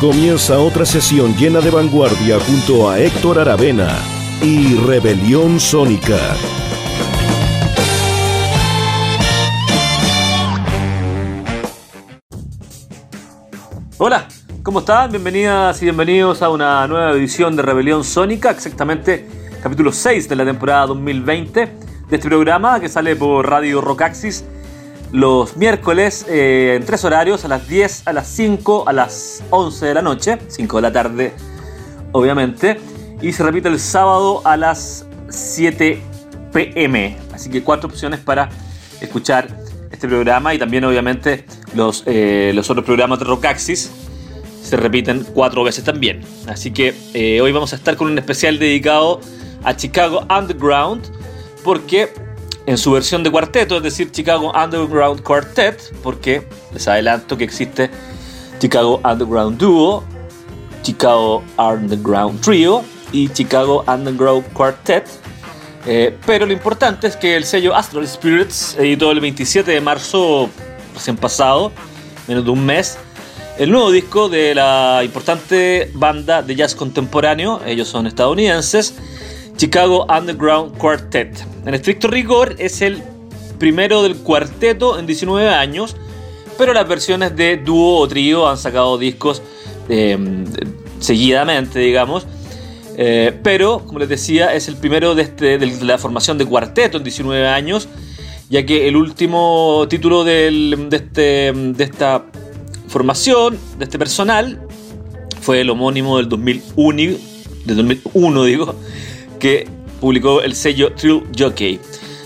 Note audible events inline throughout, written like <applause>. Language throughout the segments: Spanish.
Comienza otra sesión llena de vanguardia junto a Héctor Aravena y Rebelión Sónica. Hola, ¿cómo están? Bienvenidas y bienvenidos a una nueva edición de Rebelión Sónica, exactamente capítulo 6 de la temporada 2020 de este programa que sale por Radio Rockaxis los miércoles eh, en tres horarios, a las 10, a las 5, a las 11 de la noche, 5 de la tarde obviamente, y se repite el sábado a las 7 pm. Así que cuatro opciones para escuchar este programa y también obviamente los, eh, los otros programas de Rockaxis se repiten cuatro veces también. Así que eh, hoy vamos a estar con un especial dedicado a Chicago Underground porque en su versión de cuarteto, es decir, Chicago Underground Quartet, porque les adelanto que existe Chicago Underground Duo, Chicago Underground Trio y Chicago Underground Quartet. Eh, pero lo importante es que el sello Astral Spirits editó el 27 de marzo recién pasado, menos de un mes, el nuevo disco de la importante banda de jazz contemporáneo, ellos son estadounidenses, Chicago Underground Quartet. En estricto rigor es el primero del cuarteto en 19 años, pero las versiones de dúo o trío han sacado discos em, seguidamente, digamos. Eh, pero, como les decía, es el primero de, este, de, la formación de cuarteto en 19 años, ya que el último título de, este, de esta formación, de este personal, fue el homónimo del 2001, del 2001 digo, que publicó el sello True Jockey.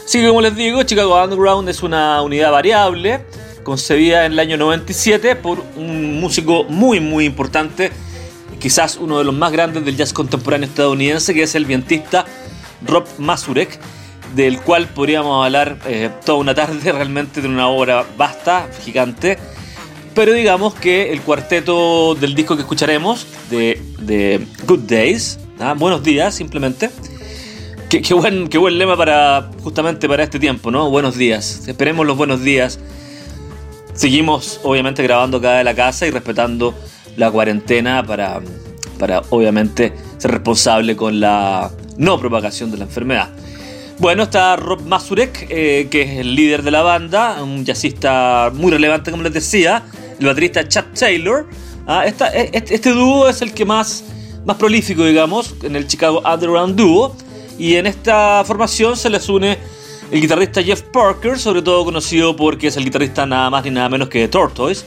Así que como les digo, Chicago Underground es una unidad variable concebida en el año 97 por un músico muy muy importante, quizás uno de los más grandes del jazz contemporáneo estadounidense, que es el vientista Rob Mazurek, del cual podríamos hablar eh, toda una tarde <laughs> realmente de una obra vasta, gigante. Pero digamos que el cuarteto del disco que escucharemos, de Good Days, ¿ah? buenos días simplemente, Qué, buen, qué buen lema para justamente para este tiempo, ¿no? Buenos días. Esperemos los buenos días. Seguimos obviamente grabando acá de la casa y respetando la cuarentena para, para obviamente ser responsable con la no propagación de la enfermedad. Bueno, está Rob Mazurek, eh, que es el líder de la banda, un jazzista muy relevante, como les decía, el baterista Chad Taylor. Ah, e, este, este, dúo es el que más, más prolífico, digamos, en el Chicago Underground Duo. Y en esta formación se les une el guitarrista Jeff Parker, sobre todo conocido porque es el guitarrista nada más ni nada menos que de Tortoise.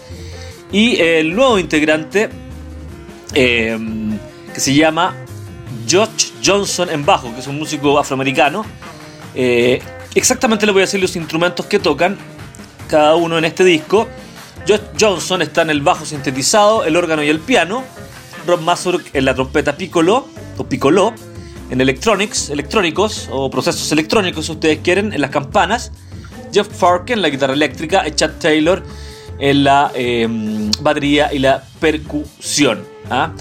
Y el nuevo integrante eh, que se llama Josh Johnson en bajo, que es un músico afroamericano. Eh, exactamente les voy a decir los instrumentos que tocan cada uno en este disco. Josh Johnson está en el bajo sintetizado, el órgano y el piano. Rob Mazurk en la trompeta piccolo o piccolo en electronics, electrónicos o procesos electrónicos si ustedes quieren, en las campanas. Jeff Farke en la guitarra eléctrica y Chad Taylor en la em, batería y la percusión. ¿ah?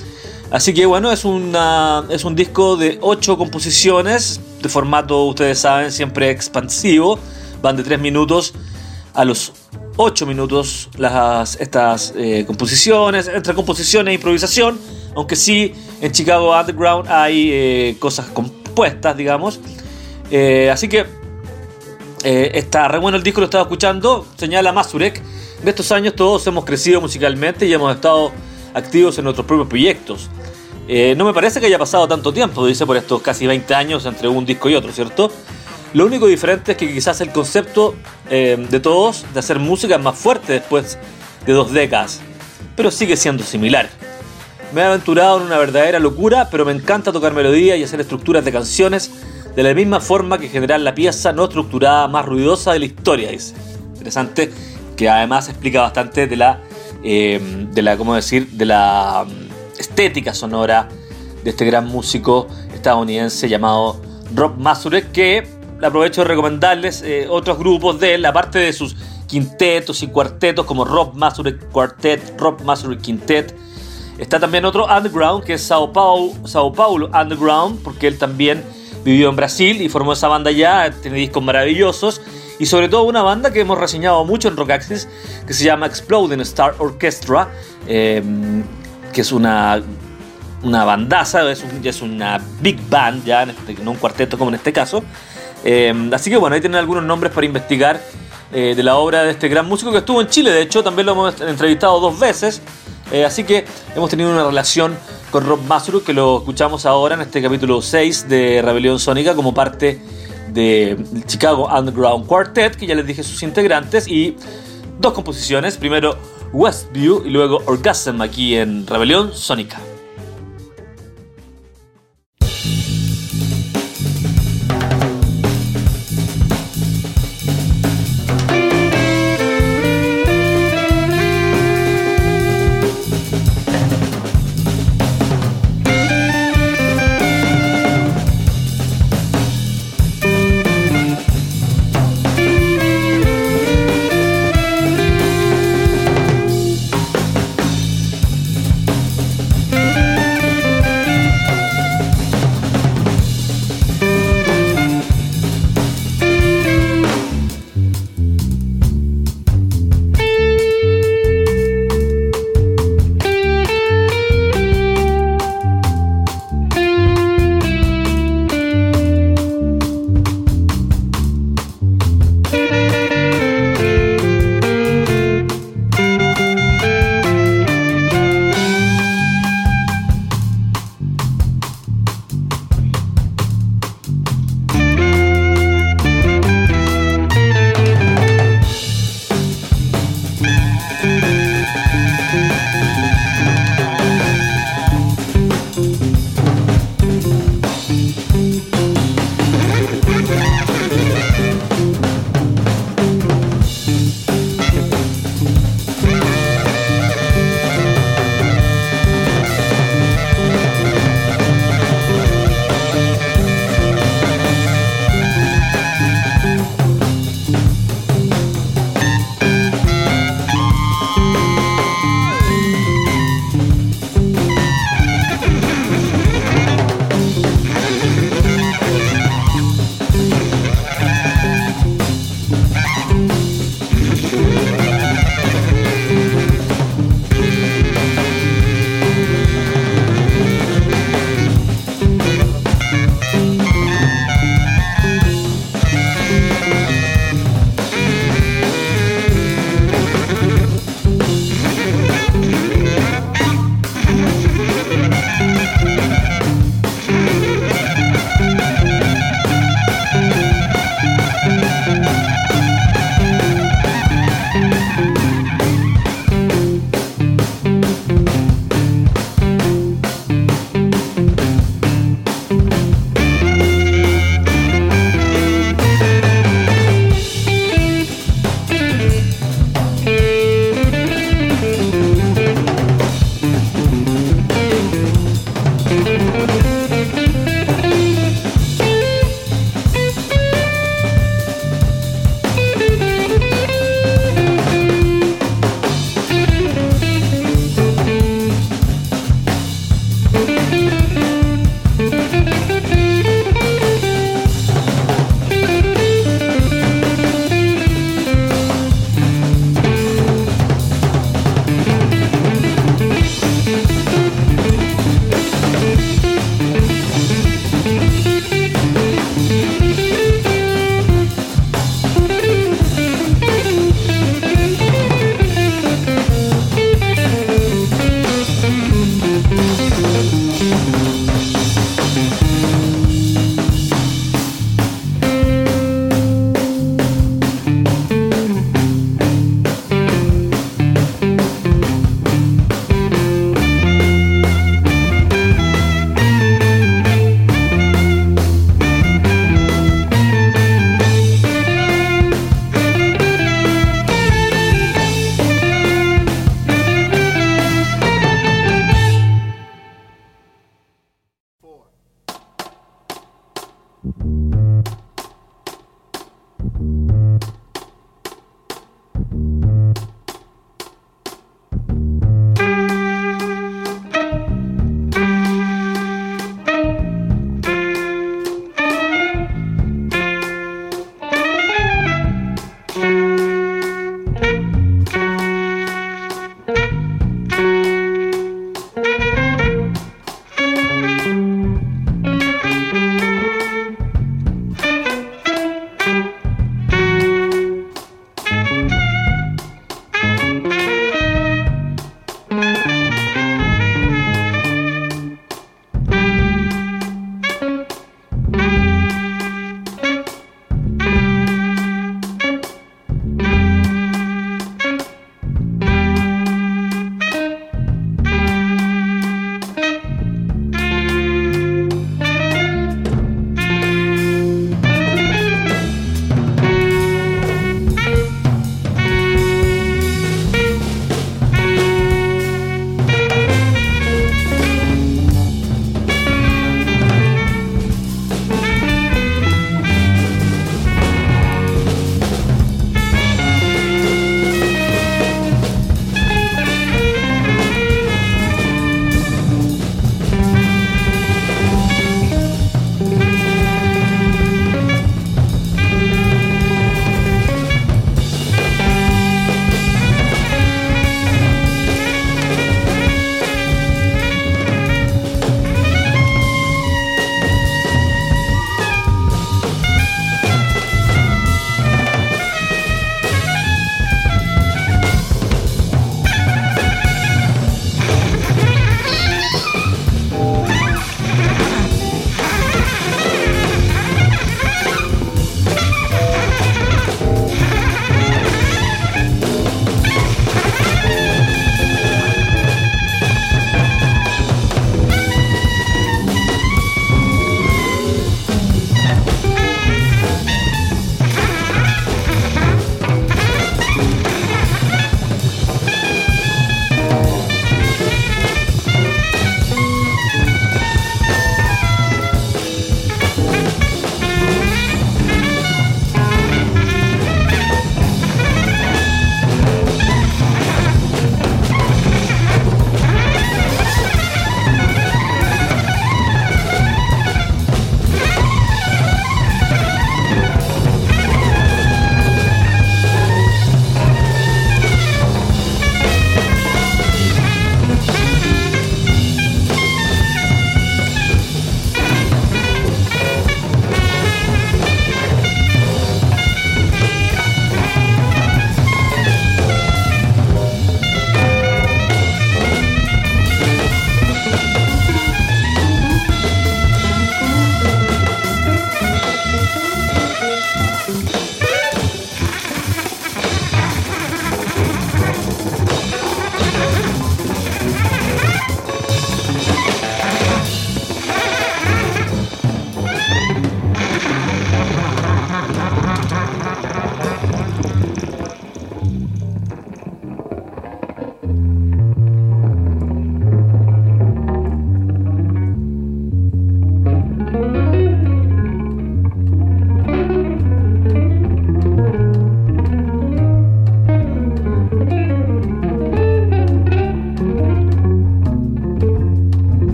Así que bueno, es, una, es un disco de 8 composiciones, de formato, ustedes saben, siempre expansivo. Van de 3 minutos a los 8 minutos las, estas eh, composiciones, entre composición e improvisación, aunque sí en Chicago Underground hay eh, cosas compuestas, digamos. Eh, así que está re bueno el disco, lo estaba escuchando, señala Mazurek. En estos años todos hemos crecido musicalmente y hemos estado activos en nuestros propios proyectos. no me parece que haya pasado tanto tiempo, dice, por estos casi 20 años entre un disco y otro, ¿cierto? Lo único diferente es que quizás el concepto eh, de todos de hacer música es más fuerte después de dos décadas, pero sigue siendo similar. Me he aventurado en una verdadera locura, pero me encanta tocar melodías y hacer estructuras de canciones de la misma forma que generar la pieza no estructurada más ruidosa de la historia, dice. Interesante que además explica bastante de la, eh, de la, ¿cómo decir?, de la mm, estética sonora de este gran músico estadounidense llamado Rob Mazurek, que aprovecho de recomendarles eh, otros grupos de él, aparte de sus quintetos y cuartetos como Rob Mazurek Quartet, Rob Mazurek Quintet. Está también otro underground que es Sao Paulo, Sao Paulo Underground, porque él también vivió en Brasil y formó esa banda ya, tiene discos maravillosos y sobre todo una banda que hemos reseñado mucho en Rock Axis que se llama Exploding Star Orchestra, em, que es una, una bandaza, es, es, una big band ya, este, no un cuarteto como en este caso. Em, así que bueno, ahí tienen algunos nombres para investigar eh, de la obra de este gran músico que estuvo en Chile, de hecho también lo hemos entrevistado dos veces. Eh, así que hemos tenido una relación con Rob Masuru que lo escuchamos ahora en este capítulo 6 de Rebelión Sónica como parte del Chicago Underground Quartet, que ya les dije sus integrantes, y dos composiciones, primero Westview y luego Orgasm aquí en Rebelión Sónica.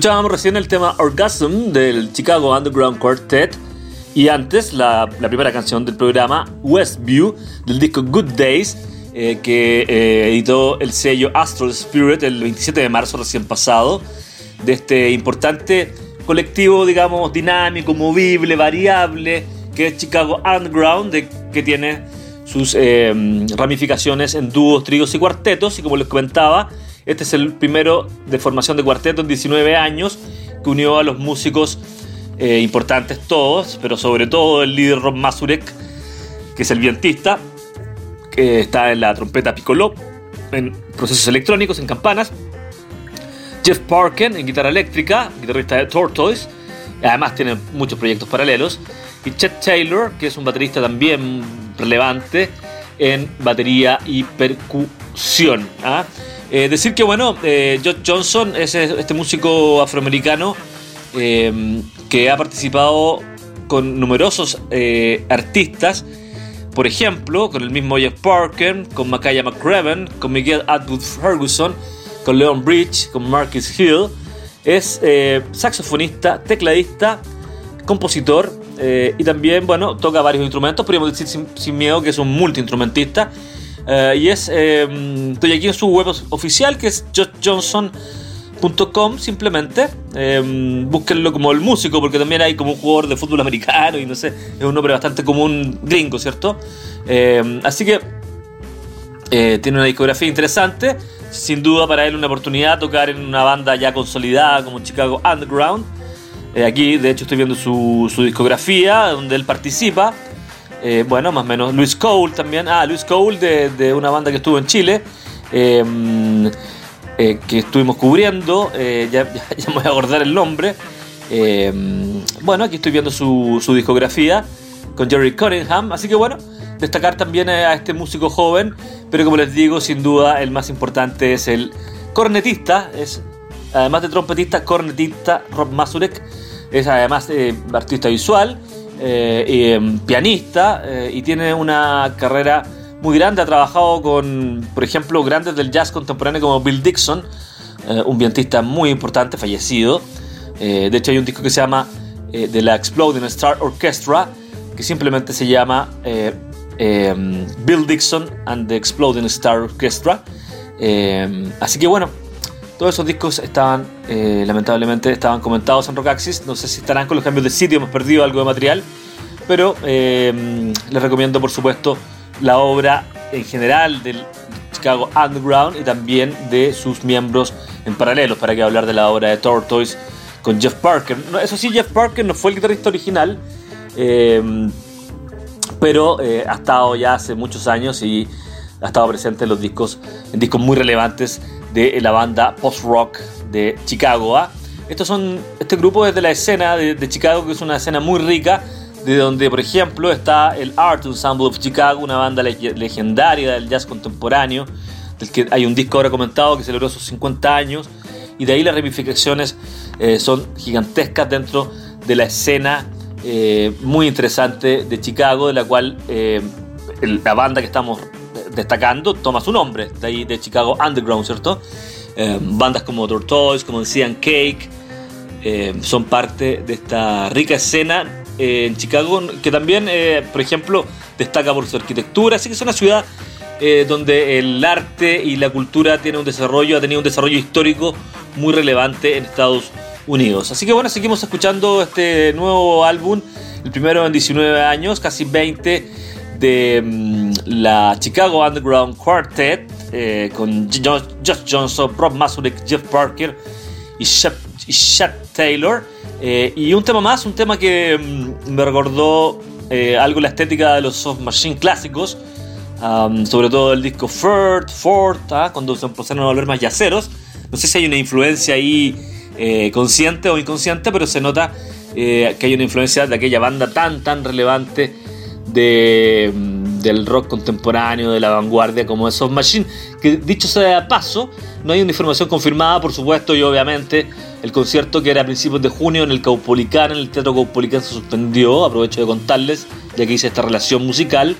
Escuchábamos recién el tema Orgasm del Chicago Underground Quartet y antes la, primera canción del programa Westview del disco Good Days eh, que eh, editó el sello Astral Spirit el 27 de marzo recién pasado de este importante colectivo digamos dinámico, movible, variable que es Chicago Underground de, que tiene sus eh, ramificaciones en dúos, tríos y cuartetos y como les comentaba este es el primero de formación de cuarteto en 19 años que unió a los músicos eh, importantes todos, pero sobre todo el líder Rob Mazurek, que es el vientista, que está en la trompeta piccolo, en procesos electrónicos, en campanas. Jeff Parken en guitarra eléctrica, guitarrista de Tortoise, además tiene muchos proyectos paralelos. Y Chet Taylor, que es un baterista también relevante en batería y percusión. ¿ah? Eh, decir que, bueno, eh, Josh Johnson es este músico afroamericano eh, que ha participado con numerosos artistas, por ejemplo, con el mismo Jeff Parker, con Makaya McCraven, con Miguel Atwood Ferguson, con Leon Bridge, con Marcus Hill. Es saxofonista, tecladista, compositor y también, bueno, toca varios instrumentos. Podríamos decir sin, sin miedo que es un multiinstrumentista eh, y es, em, estoy aquí en su web oficial que es joshjohnson.com simplemente. Eh, búsquenlo como el músico porque también hay como un jugador de fútbol americano y no sé, es un nombre bastante común gringo, ¿cierto? Em, así que eh, tiene una discografía interesante. Sin duda para él una oportunidad tocar en una banda ya consolidada como Chicago Underground. aquí de hecho estoy viendo su, su discografía donde él participa. Eh, bueno, más o menos. Luis Cole también. Ah, Luis Cole de, una banda que estuvo en Chile. Em, eh, que estuvimos cubriendo. Eh, ya, <laughs> ya, me voy a acordar el nombre. Em, bueno, aquí estoy viendo su, discografía con Jerry Cunningham. Así que bueno, destacar también a este músico joven. Pero como les digo, sin duda el más importante es el cornetista. Es, además de trompetista, cornetista Rob Mazurek. Es además artista visual eh, em, pianista eh, y tiene una carrera muy grande. Ha trabajado con, por ejemplo, grandes del jazz contemporáneo como Bill Dixon, eh, un pianista muy importante, fallecido. de hecho, hay un disco que se llama de la Exploding Star Orchestra, que simplemente se llama em, Bill Dixon and the Exploding Star Orchestra. Em, así que bueno, todos esos discos estaban, eh, lamentablemente, estaban comentados en Rockaxis. No sé si estarán con los cambios de sitio, hemos perdido algo de material. Pero eh, les recomiendo, por supuesto, la obra en general del Chicago Underground y también de sus miembros en paralelo, para que hablar de la obra de Tortoise con Jeff Parker. Eso sí, Jeff Parker no fue el guitarrista original, eh, pero ha estado ya hace muchos años y ha estado presente en los discos, en discos muy relevantes de la banda post-rock de Chicago. ¿ah? Estos son, este grupo es de la escena de, Chicago, que es una escena muy rica, de donde, por ejemplo, está el Art Ensemble of Chicago, una banda legendaria del jazz contemporáneo, del que hay un disco ahora comentado que celebró sus 50 años, y de ahí las ramificaciones eh, son gigantescas dentro de la escena eh, muy interesante de Chicago, de la cual eh, la banda que estamos destacando toma su nombre, de ahí de Chicago Underground, ¿cierto? Eh, bandas como Tortoise, como decían Cake, eh, son parte de esta rica escena eh, en Chicago, que también, por ejemplo, destaca por su arquitectura, así que es una ciudad donde el arte y la cultura tiene un desarrollo, ha tenido un desarrollo histórico muy relevante en Estados Unidos. Así que bueno, seguimos escuchando este nuevo álbum, el primero en 19 años, casi 20 de mm, la Chicago Underground Quartet eh, con Josh Johnson, Rob Mazurek, Jeff Parker y Shep, Taylor. Eh, y un tema más, un tema que mm, me recordó eh, algo la estética de los soft machine clásicos, sobre todo el disco Ford, Ford, ¿ah? cuando se empezaron a volver más yaceros. No sé si hay una influencia ahí consciente o inconsciente, pero se nota que hay una influencia de aquella banda tan, tan relevante de, del rock contemporáneo, de la vanguardia como esos Machine, que dicho sea de paso, no hay una información confirmada, por supuesto, y obviamente el concierto que era a principios de junio en el Caupolicán, en el Teatro Caupolicán se suspendió, aprovecho de contarles, ya que hice esta relación musical,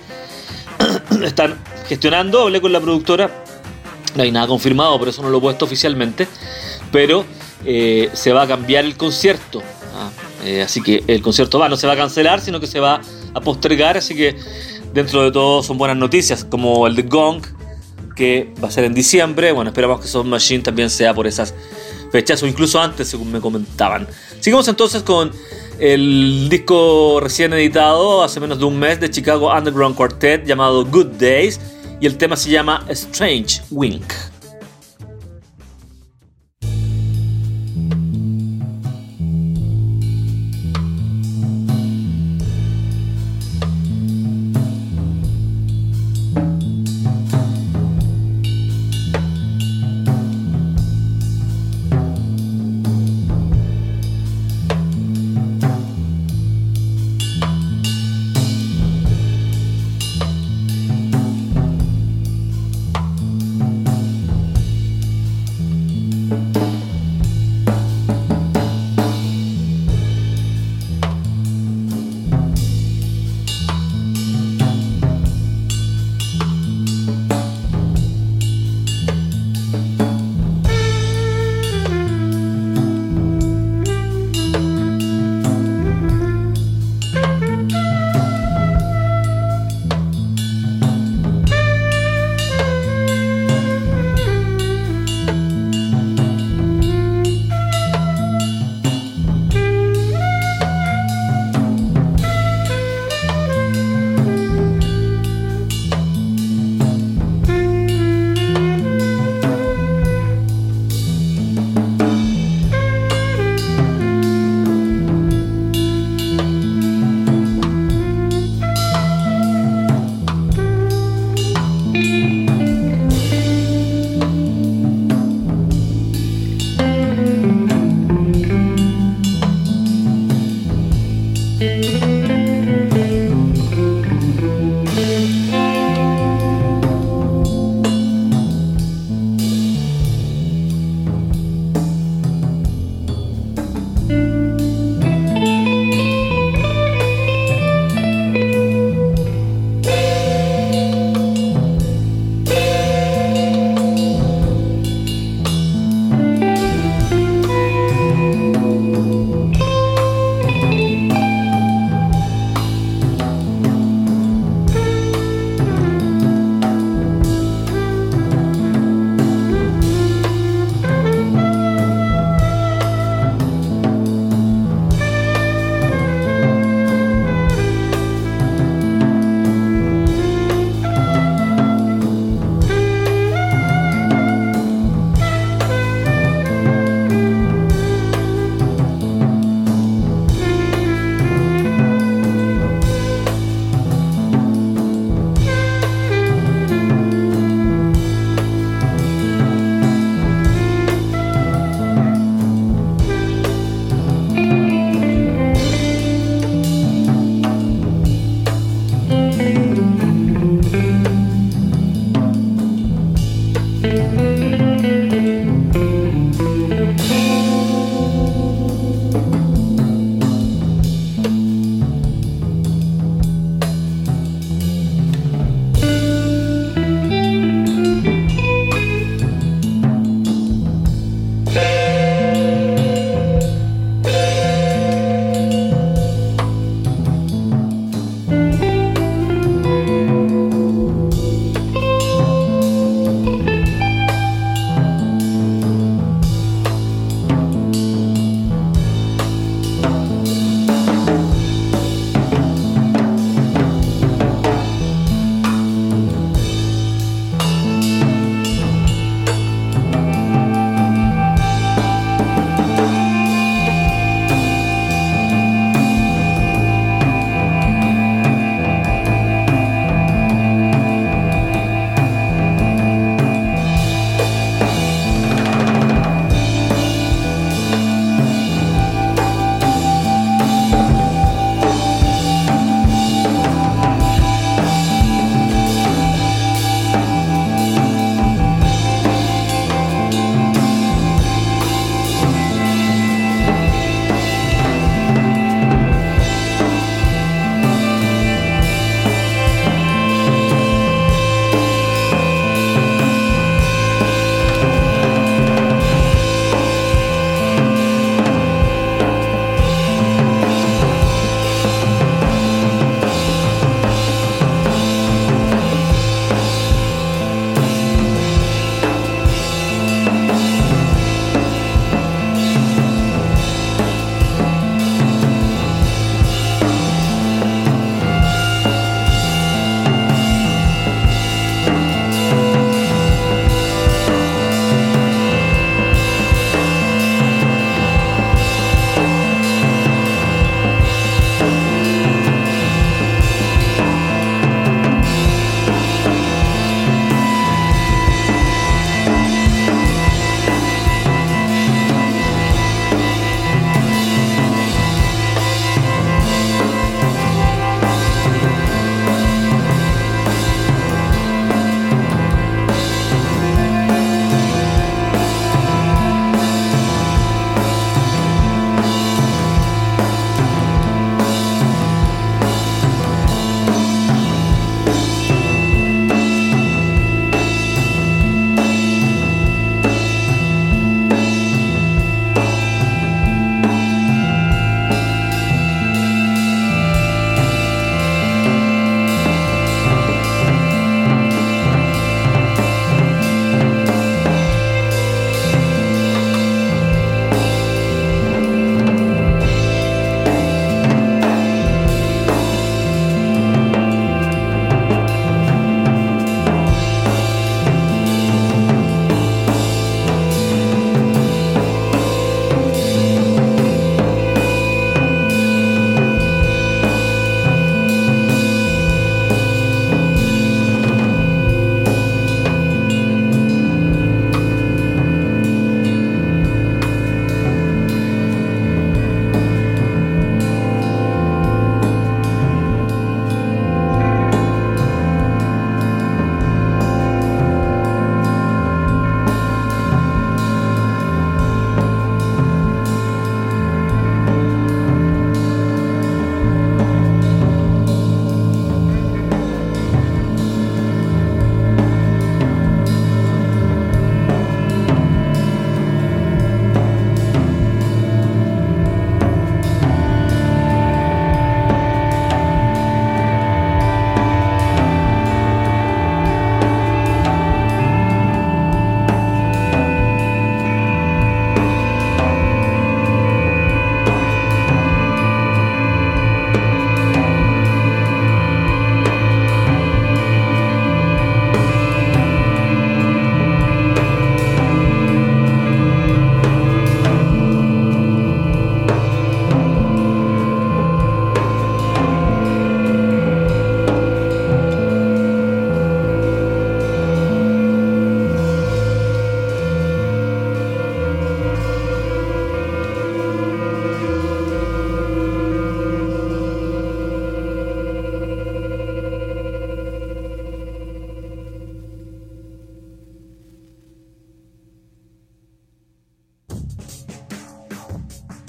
<clears throat> están gestionando, hablé con la productora, no hay nada confirmado, por eso no lo he puesto oficialmente, pero eh, se va a cambiar el concierto. Ah, eh, así que el concierto va, no se va a cancelar, sino que se va postergar. Así que dentro de todo son buenas noticias, como el de Gong, que va a ser en diciembre. Bueno, esperamos que Soft Machine también sea por esas fechas o incluso antes, según me comentaban. Sigamos entonces con el disco recién editado hace menos de un mes de Chicago Underground Quartet llamado Good Days y el tema se llama Strange Wink.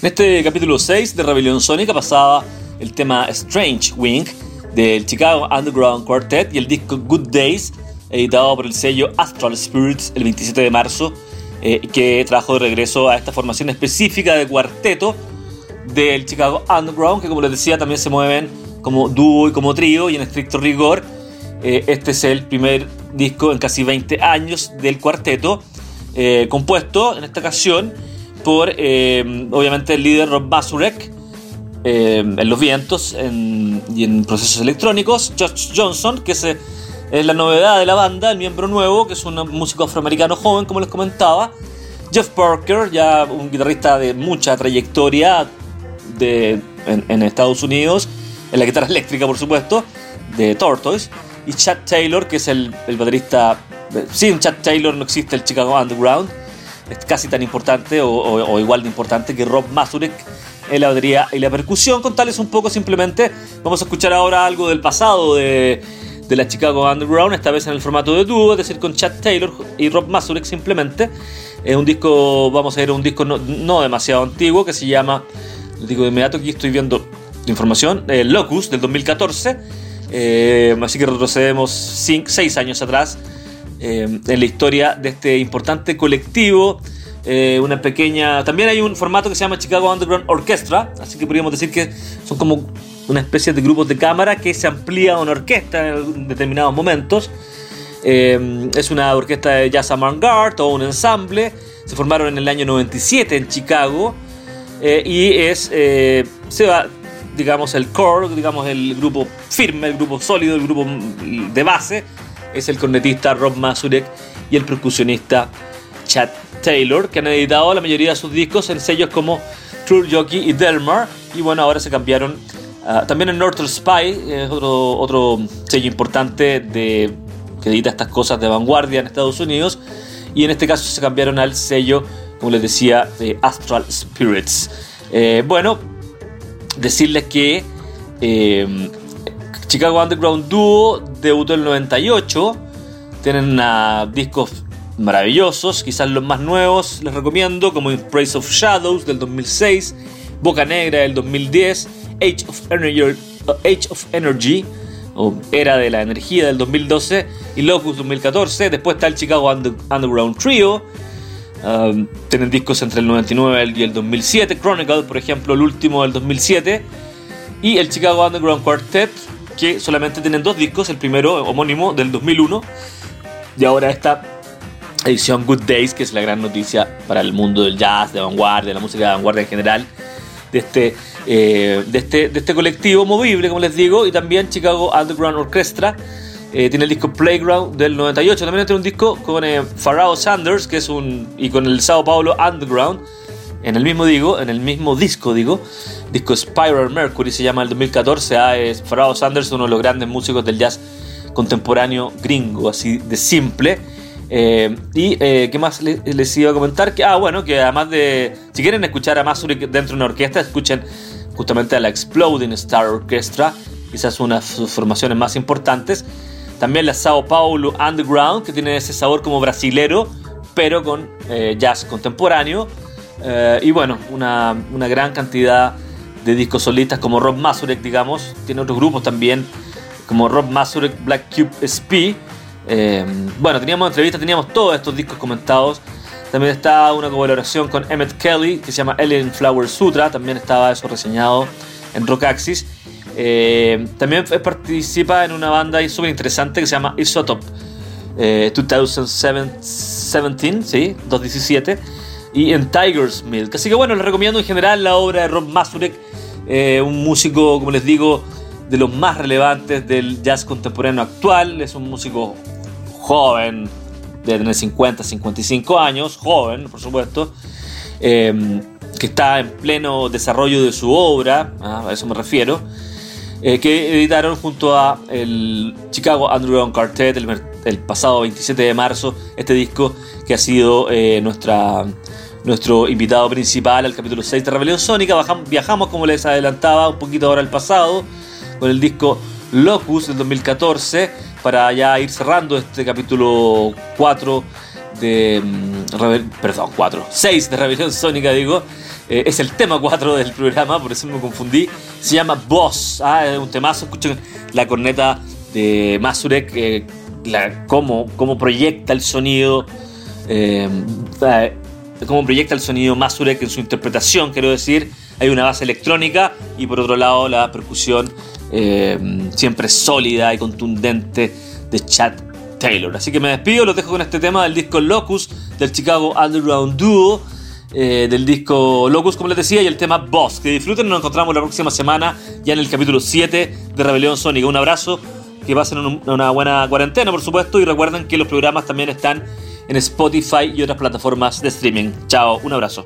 En este capítulo 6 de Rebelión Sónica pasaba el tema Strange Wing del Chicago Underground Quartet y el disco Good Days, editado por el sello Astral Spirits el 27 de marzo, eh, que trajo de regreso a esta formación específica de cuarteto del Chicago Underground, que como les decía también se mueven como dúo y como trío, y en estricto rigor, eh, este es el primer disco en casi 20 años del cuarteto, eh, compuesto en esta ocasión por eh, obviamente el líder Rob Basurek eh, en los vientos y en procesos electrónicos, Josh Johnson, que es, la novedad de la banda, el miembro nuevo, que es un músico afroamericano joven, como les comentaba, Jeff Parker, ya un guitarrista de mucha trayectoria de, en, Estados Unidos, en la guitarra <laughs> eléctrica, por supuesto, de Tortoise, y Chad Taylor, que es el, el baterista. Sin Chad Taylor no existe el Chicago Underground es casi tan importante o, igual de importante que Rob Mazurek en la batería y la percusión. Contarles un poco simplemente, vamos a escuchar ahora algo del pasado de, de la Chicago Underground, esta vez en el formato de dúo, es decir, con Chad Taylor y Rob Mazurek simplemente. Es un disco, vamos a ver, un disco no, demasiado antiguo que se llama, digo de inmediato, aquí estoy viendo información, eh, Locus del 2014. Eh, así que retrocedemos 6 años atrás eh, en la historia de este importante colectivo. Eh, una pequeña. También hay un formato que se llama Chicago Underground Orchestra, así que podríamos decir que son como una especie de grupos de cámara que se amplía a una orquesta en determinados momentos. Eh, es una orquesta de jazz avant-garde o un ensamble. Se formaron en el año 97 en Chicago y es se va digamos el core, digamos el grupo firme, el grupo sólido, el grupo de base es el cornetista Rob Mazurek y el percusionista Chad Taylor, que han editado la mayoría de sus discos en sellos como True Jockey y Delmar. Y bueno, ahora se cambiaron. Ah, también en Northern Spy, es otro, otro sello importante de, que edita estas cosas de vanguardia en Estados Unidos. Y en este caso se cambiaron al sello, como les decía, de Astral Spirits. Eh, bueno, decirles que eh, Chicago Underground Duo debutó en el 98. Tienen discos maravillosos, quizás los más nuevos les recomiendo, como Praise of Shadows del 2006, Boca Negra del 2010, Age of Energy, uh, Age of Energy o Era de la Energía del 2012 y Locus 2014. Después está el Chicago Underground Trio. Um, tienen discos entre el 99 y el 2007. Chronicle, por ejemplo, el último del 2007. Y el Chicago Underground Quartet, que solamente tienen dos discos, el primero homónimo del 2001 y ahora esta edición Good Days, que es la gran noticia para el mundo del jazz, de vanguardia, de la música de vanguardia en general, de este, eh, de este, de este colectivo movible, como les digo, y también Chicago Underground Orchestra. Eh, tiene el disco Playground del 98. También tiene un disco con eh, Sanders, que es un. y con el Sao Paulo Underground. En el mismo digo, en el mismo disco digo, disco Spiral Mercury se llama el 2014, ah, es Pharrell Sanders, uno de los grandes músicos del jazz contemporáneo gringo, así de simple. Eh, y eh, qué más les, iba a comentar que ah bueno que además de si quieren escuchar a Masuri dentro de una orquesta escuchen justamente a la Exploding Star Orchestra quizás una de sus formaciones más importantes. También la Sao Paulo Underground que tiene ese sabor como brasilero pero con eh, jazz contemporáneo y bueno una, una gran cantidad de discos solistas como Rob Masurek, digamos. Tiene otros grupos también, como Rob Masurek, Black Cube SP. Eh, bueno, teníamos entrevistas, teníamos todos estos discos comentados. También está una colaboración con Emmett Kelly que se llama Ellen Flower Sutra. También estaba eso reseñado en Rock Axis. Eh, también participa en una banda súper interesante que se llama Isotope eh, 2017, ¿sí? 217 y en Tiger's Milk. Así que bueno, les recomiendo en general la obra de Rob Mazurek, eh, un músico, como les digo, de los más relevantes del jazz contemporáneo actual. Es un músico joven, de tener 50, 55 años, joven, por supuesto, em, que está en pleno desarrollo de su obra, ah, a eso me refiero, eh, que editaron junto a el Chicago Underground Quartet el, el, pasado 27 de marzo este disco que ha sido eh, nuestra nuestro invitado principal al capítulo 6 de Rebelión Sónica. viajamos, como les adelantaba, un poquito ahora al pasado, con el disco Locus del 2014, para ya ir cerrando este capítulo 4 de. Mm, perdón, 4, 6 de Rebelión Sónica, digo. Eh, es el tema 4 del programa, por eso me confundí. Se llama Boss, ah, es un temazo. Escuchen la corneta de Masurek, eh, la, cómo, cómo, proyecta el sonido. Eh, cómo proyecta el sonido Masurek en su interpretación, quiero decir. Hay una base electrónica y por otro lado la percusión siempre sólida y contundente de Chad Taylor. Así que me despido, los dejo con este tema del disco Locus del Chicago Underground Duo. Eh, del disco Locus, como les decía, y el tema Boss. Que disfruten, nos encontramos la próxima semana ya en el capítulo 7 de Rebelión Sónica. Un abrazo, que pasen una buena cuarentena, por supuesto, y recuerden que los programas también están en Spotify y otras plataformas de streaming. Chao, un abrazo.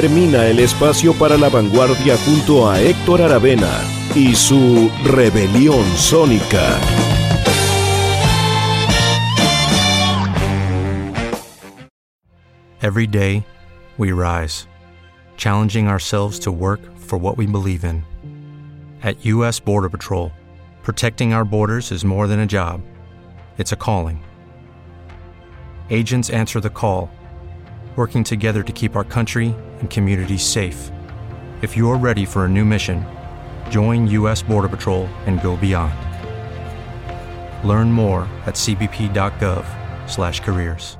Termina el espacio para la vanguardia junto a Héctor Aravena y su rebelión sónica. Every day, we rise, challenging ourselves to work for what we believe in. At U.S. Border Patrol, protecting our borders is more than a job, it's a calling. Agents answer the call, working together to keep our country and communities safe. If you're ready for a new mission, join U.S. Border Patrol and go beyond. Learn more at cbp.gov/careers.